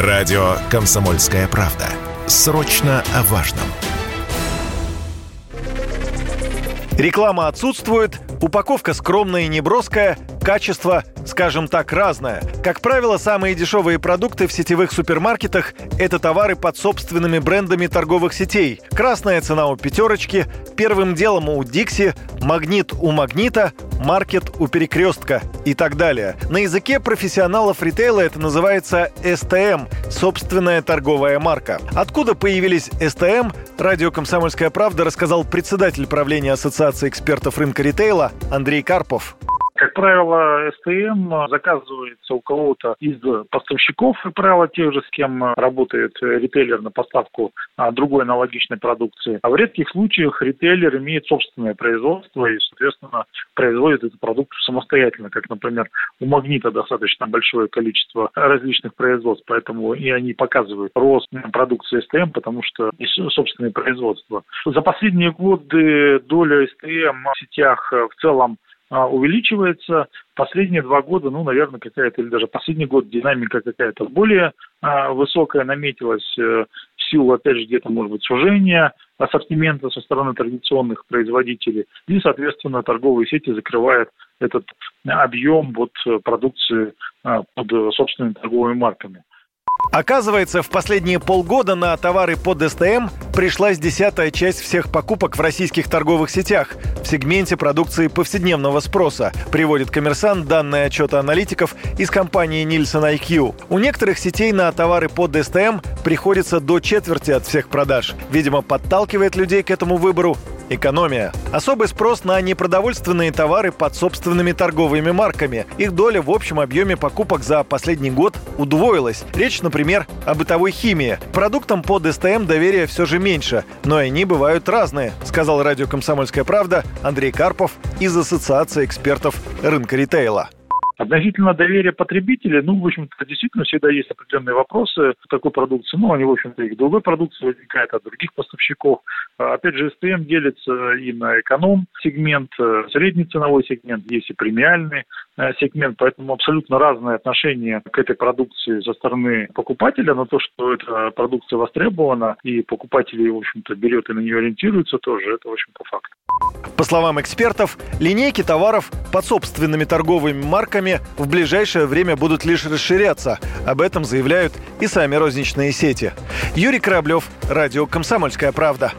Радио «Комсомольская правда». Срочно о важном. Реклама отсутствует, упаковка скромная и неброская, качество, скажем так, разное. Как правило, самые дешевые продукты в сетевых супермаркетах – это товары под собственными брендами торговых сетей. Красная цена у «пятерочки», первым делом у «Дикси», «Магнит» у «Магнита», «Маркет» у «Перекрестка» и так далее. На языке профессионалов ритейла это называется «СТМ» – собственная торговая марка. Откуда появились «СТМ», радио «Комсомольская правда» рассказал председатель правления Ассоциации экспертов рынка ритейла Андрей Карпов. Как правило, СТМ заказывается у кого-то из поставщиков, как правило, тех же, с кем работает ритейлер на поставку а, другой аналогичной продукции. А в редких случаях ритейлер имеет собственное производство и, соответственно, производит эту продукцию самостоятельно, как, например, у Магнита достаточно большое количество различных производств, поэтому и они показывают рост продукции СТМ, потому что есть собственное производство. За последние годы доля СТМ в сетях в целом увеличивается. Последние два года, ну, наверное, какая-то, или даже последний год динамика какая-то более а, высокая наметилась э, в силу, опять же, где-то, может быть, сужения ассортимента со стороны традиционных производителей. И, соответственно, торговые сети закрывают этот объем вот продукции а, под собственными торговыми марками. Оказывается, в последние полгода на товары под СТМ пришлась десятая часть всех покупок в российских торговых сетях в сегменте продукции повседневного спроса, приводит коммерсант данные отчета аналитиков из компании Nielsen IQ. У некоторых сетей на товары под СТМ приходится до четверти от всех продаж. Видимо, подталкивает людей к этому выбору Экономия. Особый спрос на непродовольственные товары под собственными торговыми марками. Их доля в общем объеме покупок за последний год удвоилась. Речь, например, о бытовой химии. Продуктам под СТМ доверия все же меньше, но они бывают разные, сказал радио «Комсомольская правда» Андрей Карпов из Ассоциации экспертов рынка ритейла. Относительно доверия потребителей, ну, в общем-то, действительно всегда есть определенные вопросы к такой продукции. Ну, они, в общем-то, и к другой продукции возникают от других поставщиков. А, опять же, СТМ делится и на эконом-сегмент, э, средний ценовой сегмент, есть и премиальный э, сегмент, поэтому абсолютно разное отношение к этой продукции со стороны покупателя, на то, что эта продукция востребована, и покупатели, в общем-то, берет и на нее ориентируются тоже, это, в общем-то, факт. По словам экспертов, линейки товаров под собственными торговыми марками в ближайшее время будут лишь расширяться. Об этом заявляют и сами розничные сети. Юрий Кораблев, Радио «Комсомольская правда».